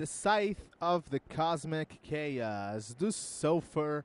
The Scythe of the Cosmic Chaos, do Sulfur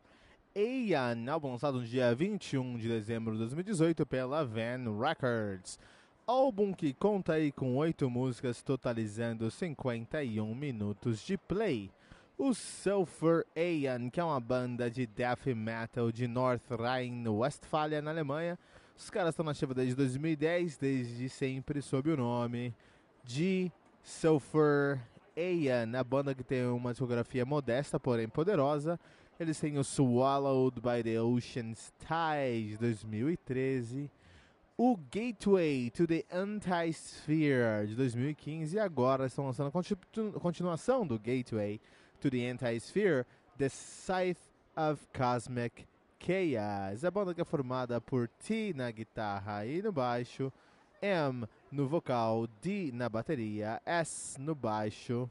Aeon, álbum lançado no dia 21 de dezembro de 2018 pela Van Records. Álbum que conta aí com oito músicas, totalizando 51 minutos de play. O Sulfur Aeon, que é uma banda de death metal de North Rhine-Westphalia, na Alemanha. Os caras estão na ativa desde 2010, desde sempre sob o nome de Sulfur Aeon, a banda que tem uma discografia modesta, porém poderosa. Eles têm o Swallowed by the Ocean's Tide de 2013, o Gateway to the Anti-Sphere de 2015 e agora estão lançando a continu continuação do Gateway to the Anti-Sphere, The Scythe of Cosmic Chaos. A banda que é formada por T na guitarra e no baixo, M no vocal, D na bateria, S no baixo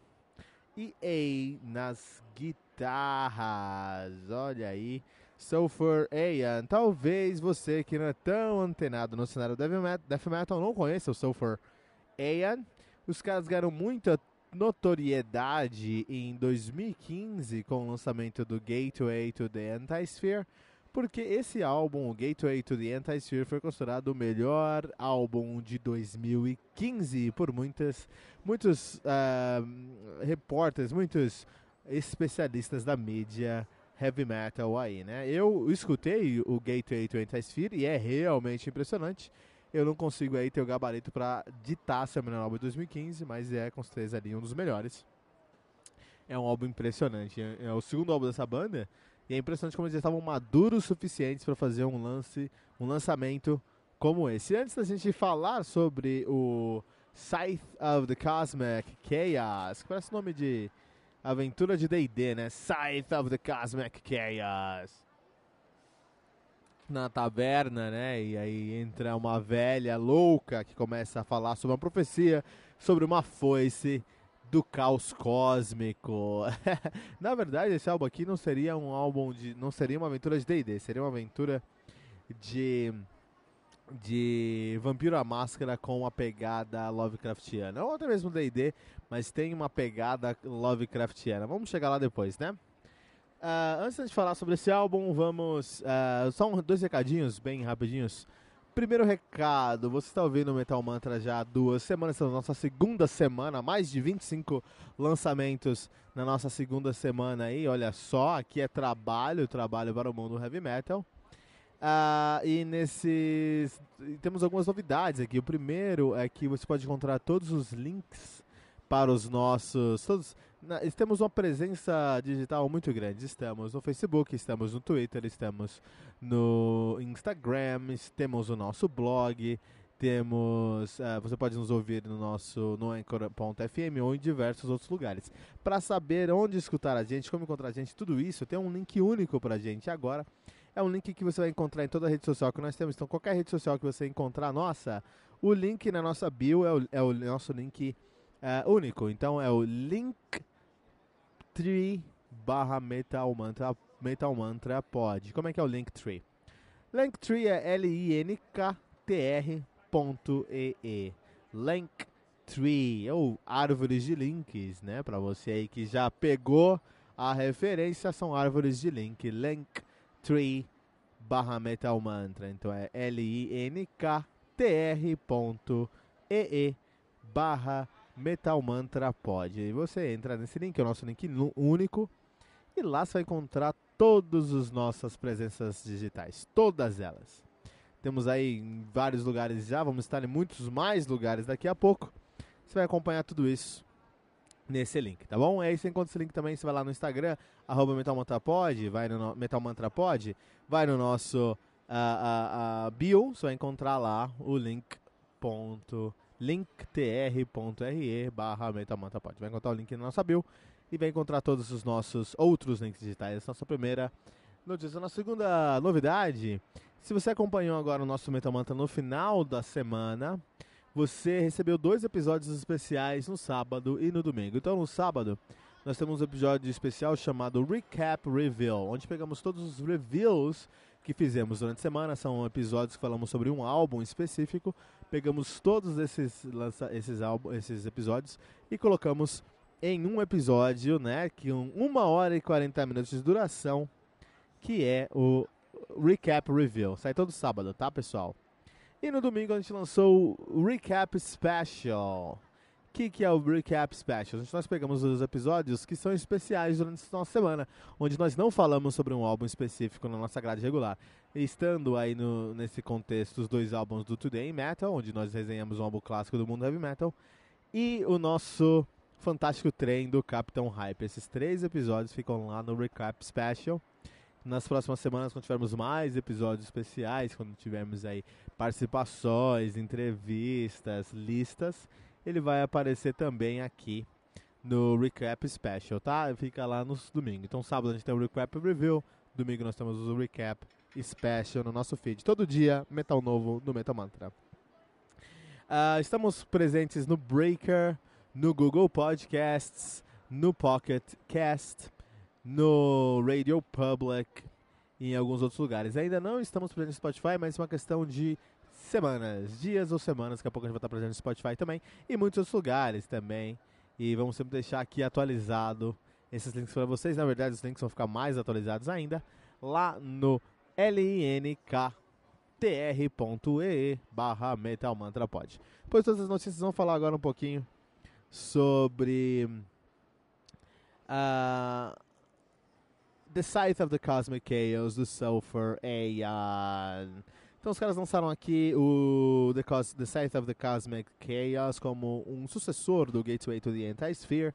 e A nas guitarras. Olha aí, Sulfur Aeon. Talvez você que não é tão antenado no cenário Death Metal, não conheça o Sulfur Aeon. Os caras ganharam muita notoriedade em 2015 com o lançamento do Gateway to the Antisphere porque esse álbum, o Gateway to the Anti-Sphere, foi considerado o melhor álbum de 2015 por muitas, muitos uh, repórteres, muitos especialistas da mídia heavy metal aí, né? Eu escutei o Gateway to Anti-Sphere e é realmente impressionante. Eu não consigo aí ter o gabarito para ditar se é melhor álbum de 2015, mas é com certeza ali um dos melhores. É um álbum impressionante. É o segundo álbum dessa banda e é impressionante como eles estavam maduros suficientes para fazer um lance, um lançamento como esse. Antes da gente falar sobre o Scythe of the Cosmic Chaos, que parece o nome de aventura de D&D, né? Scythe of the Cosmic Chaos. Na taberna, né? E aí entra uma velha louca que começa a falar sobre uma profecia sobre uma foice do caos cósmico. Na verdade, esse álbum aqui não seria um álbum de. não seria uma aventura de DD, seria uma aventura de. de Vampiro à Máscara com uma pegada Lovecraftiana. Ou até mesmo DD, mas tem uma pegada Lovecraftiana. Vamos chegar lá depois, né? Uh, antes de falar sobre esse álbum, vamos. Uh, só um, dois recadinhos bem rapidinhos. Primeiro recado, você está ouvindo o Metal Mantra já há duas semanas, estamos na nossa segunda semana, mais de 25 lançamentos na nossa segunda semana aí, olha só, aqui é trabalho, trabalho para o mundo heavy metal. Uh, e nesses temos algumas novidades aqui. O primeiro é que você pode encontrar todos os links para os nossos. Todos, na, temos uma presença digital muito grande. Estamos no Facebook, estamos no Twitter, estamos no Instagram, temos o nosso blog, temos. Uh, você pode nos ouvir no nosso no Anchor.fm ou em diversos outros lugares. Para saber onde escutar a gente, como encontrar a gente, tudo isso, tem um link único para a gente agora. É um link que você vai encontrar em toda a rede social que nós temos. Então, qualquer rede social que você encontrar nossa, o link na nossa bio é o, é o nosso link uh, único. Então, é o linktree barra Metal Mantra Metal Mantra Pod. Como é que é o Linktree? Linktree é L-I-N-K-T-R.ee. Linktree. Ou árvores de links, né? Para você aí que já pegou a referência, são árvores de link. Linktree barra Metal Mantra. Então é L-I-N-K-T-R.e-e barra Metal Mantra Pod. E você entra nesse link, é o nosso link único. E lá você vai encontrar todas as nossas presenças digitais. Todas elas. Temos aí em vários lugares já, vamos estar em muitos mais lugares daqui a pouco. Você vai acompanhar tudo isso nesse link, tá bom? Aí você encontra esse link também, você vai lá no Instagram, arroba MetalMantraPod, vai no MetalMantraPod, vai no nosso uh, uh, uh, bio, você vai encontrar lá o link ponto, linktr.re barra MetalMantraPod. Vai encontrar o link na nossa bio e vai encontrar todos os nossos outros links digitais. Nossa primeira notícia. Nossa segunda novidade, se você acompanhou agora o nosso Metal Mantra no final da semana, você recebeu dois episódios especiais no sábado e no domingo. Então, no sábado, nós temos um episódio especial chamado Recap Reveal, onde pegamos todos os reviews que fizemos durante a semana. São episódios que falamos sobre um álbum específico. Pegamos todos esses, esses, álbum, esses episódios e colocamos em um episódio, né? Que um, uma hora e 40 minutos de duração, que é o Recap Reveal. Sai todo sábado, tá, pessoal? E no domingo a gente lançou o Recap Special. O que, que é o Recap Special? Gente, nós pegamos os episódios que são especiais durante a nossa semana, onde nós não falamos sobre um álbum específico na nossa grade regular. Estando aí no, nesse contexto os dois álbuns do Today Metal, onde nós resenhamos um álbum clássico do mundo heavy metal, e o nosso fantástico trem do Capitão Hype. Esses três episódios ficam lá no Recap Special. Nas próximas semanas, quando tivermos mais episódios especiais, quando tivermos aí participações, entrevistas, listas, ele vai aparecer também aqui no Recap Special, tá? Fica lá nos domingos. Então, sábado a gente tem o Recap Review, domingo nós temos o Recap Special no nosso feed. Todo dia, metal novo no Metal Mantra. Uh, estamos presentes no Breaker, no Google Podcasts, no Pocket Cast, no Radio Public e em alguns outros lugares. Ainda não estamos presentes no Spotify, mas é uma questão de semanas, dias ou semanas, daqui a pouco a gente vai estar presente no Spotify também e muitos outros lugares também. E vamos sempre deixar aqui atualizado esses links para vocês. Na verdade, os links vão ficar mais atualizados ainda lá no linktr.ee barra Metal Mantra Pod. Pois todas as notícias vão falar agora um pouquinho sobre uh, The Scythe of the Cosmic Chaos, do Sulfur Aeon. Então os caras lançaram aqui o The, Cos the Scythe of the Cosmic Chaos como um sucessor do Gateway to the Anti-Sphere.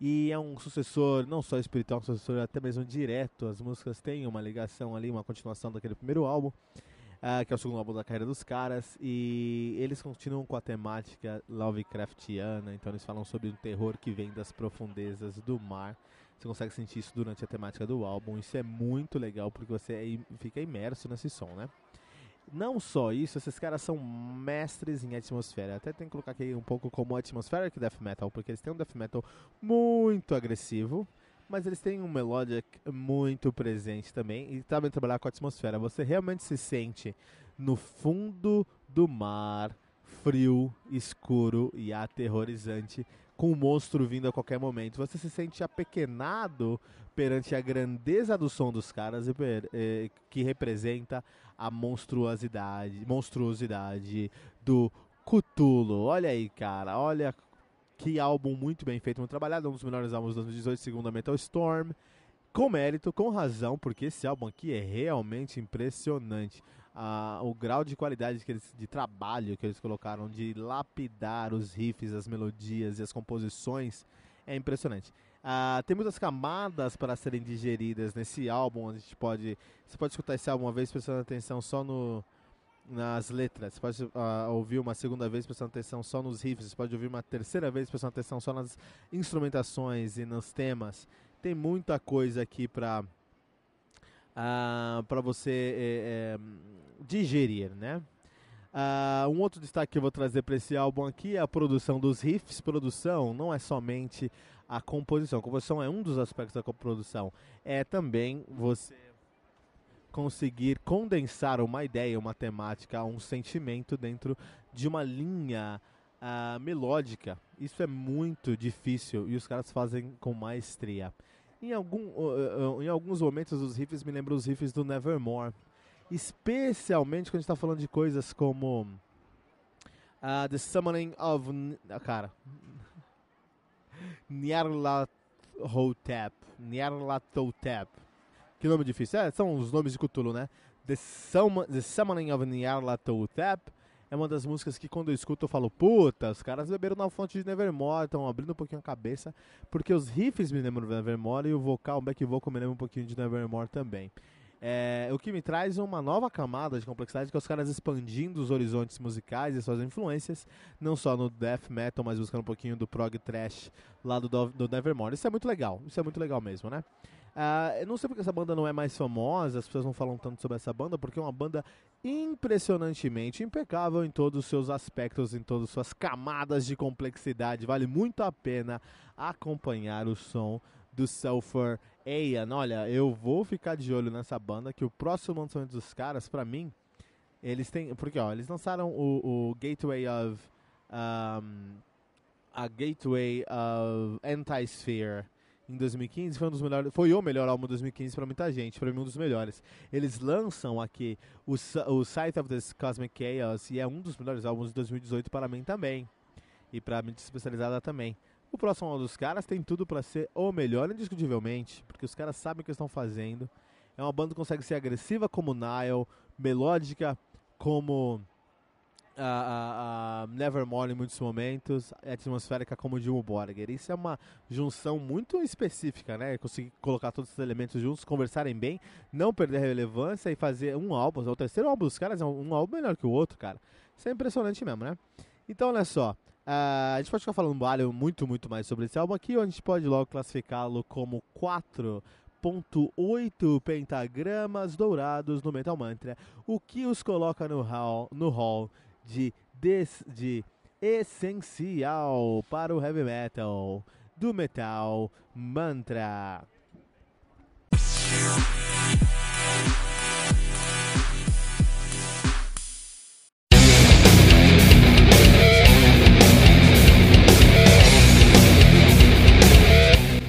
E é um sucessor não só espiritual, um sucessor até mesmo direto. As músicas têm uma ligação ali, uma continuação daquele primeiro álbum, uh, que é o segundo álbum da carreira dos caras. E eles continuam com a temática Lovecraftiana, então eles falam sobre um terror que vem das profundezas do mar. Você consegue sentir isso durante a temática do álbum. Isso é muito legal porque você é fica imerso nesse som, né? Não só isso, esses caras são mestres em atmosfera. Até tem que colocar aqui um pouco como atmospheric death metal, porque eles têm um death metal muito agressivo, mas eles têm um melodic muito presente também e também trabalhar com a atmosfera. Você realmente se sente no fundo do mar, frio, escuro e aterrorizante com o monstro vindo a qualquer momento. Você se sente apequenado perante a grandeza do som dos caras eh, que representa a monstruosidade, monstruosidade do Cthulhu. Olha aí, cara, olha que álbum muito bem feito, muito trabalhado, um dos melhores álbuns de 2018, segundo a Metal Storm. Com mérito, com razão, porque esse álbum aqui é realmente impressionante a, o grau de qualidade que eles, de trabalho que eles colocaram, de lapidar os riffs, as melodias e as composições, é impressionante. Uh, tem muitas camadas para serem digeridas nesse álbum. A gente pode, você pode escutar esse álbum uma vez prestando atenção só no, nas letras. Você pode uh, ouvir uma segunda vez prestando atenção só nos riffs. Você pode ouvir uma terceira vez prestando atenção só nas instrumentações e nos temas. Tem muita coisa aqui para ah, para você é, é, digerir, né? Uh, um outro destaque que eu vou trazer para esse álbum aqui é a produção dos riffs. Produção não é somente a composição. A composição é um dos aspectos da produção. É também você conseguir condensar uma ideia, uma temática, um sentimento dentro de uma linha uh, melódica. Isso é muito difícil e os caras fazem com maestria. Em, algum, uh, uh, em alguns momentos os riffs me lembram os riffs do Nevermore. Especialmente quando a gente está falando de coisas como uh, The Summoning of... cara... Nyarlathotep. Nyarlathotep. Que nome difícil. É, são os nomes de Cthulhu, né? The, The Summoning of Nyarlathotep é uma das músicas que quando eu escuto eu falo, puta, os caras beberam na fonte de Nevermore, estão abrindo um pouquinho a cabeça, porque os riffs me lembram de Nevermore e o vocal, o back vocal me lembra um pouquinho de Nevermore também. É, o que me traz uma nova camada de complexidade, que é os caras expandindo os horizontes musicais e suas influências, não só no death metal, mas buscando um pouquinho do prog trash lá do, do Nevermore. Isso é muito legal, isso é muito legal mesmo, né? Uh, eu não sei porque essa banda não é mais famosa, as pessoas não falam tanto sobre essa banda, porque é uma banda impressionantemente impecável em todos os seus aspectos, em todas as suas camadas de complexidade. Vale muito a pena acompanhar o som do Sulfur Aeon. Olha, eu vou ficar de olho nessa banda, que o próximo lançamento dos caras, pra mim, eles têm. Porque, ó, eles lançaram o, o Gateway of. Um, a Gateway of Anti-Sphere em 2015 foi um dos melhores, foi o melhor álbum de 2015 para muita gente, para mim um dos melhores. Eles lançam aqui o, o Sight of this Cosmic Chaos e é um dos melhores álbuns de 2018 para mim também e para mídia especializada também. O próximo álbum dos caras tem tudo para ser o melhor, indiscutivelmente, porque os caras sabem o que estão fazendo. É uma banda que consegue ser agressiva como Nile, melódica como a, a, a Nevermore em muitos momentos, atmosférica como Jimmy Borger. Isso é uma junção muito específica, né? Conseguir colocar todos esses elementos juntos, conversarem bem, não perder relevância e fazer um álbum. O terceiro álbum dos caras é um álbum melhor que o outro, cara. Isso é impressionante mesmo, né? Então, olha só. Uh, a gente pode ficar falando muito, muito mais sobre esse álbum aqui, ou a gente pode logo classificá-lo como 4.8 pentagramas dourados no Metal Mantra, o que os coloca no hall, no hall de, des, de essencial para o heavy metal do Metal Mantra.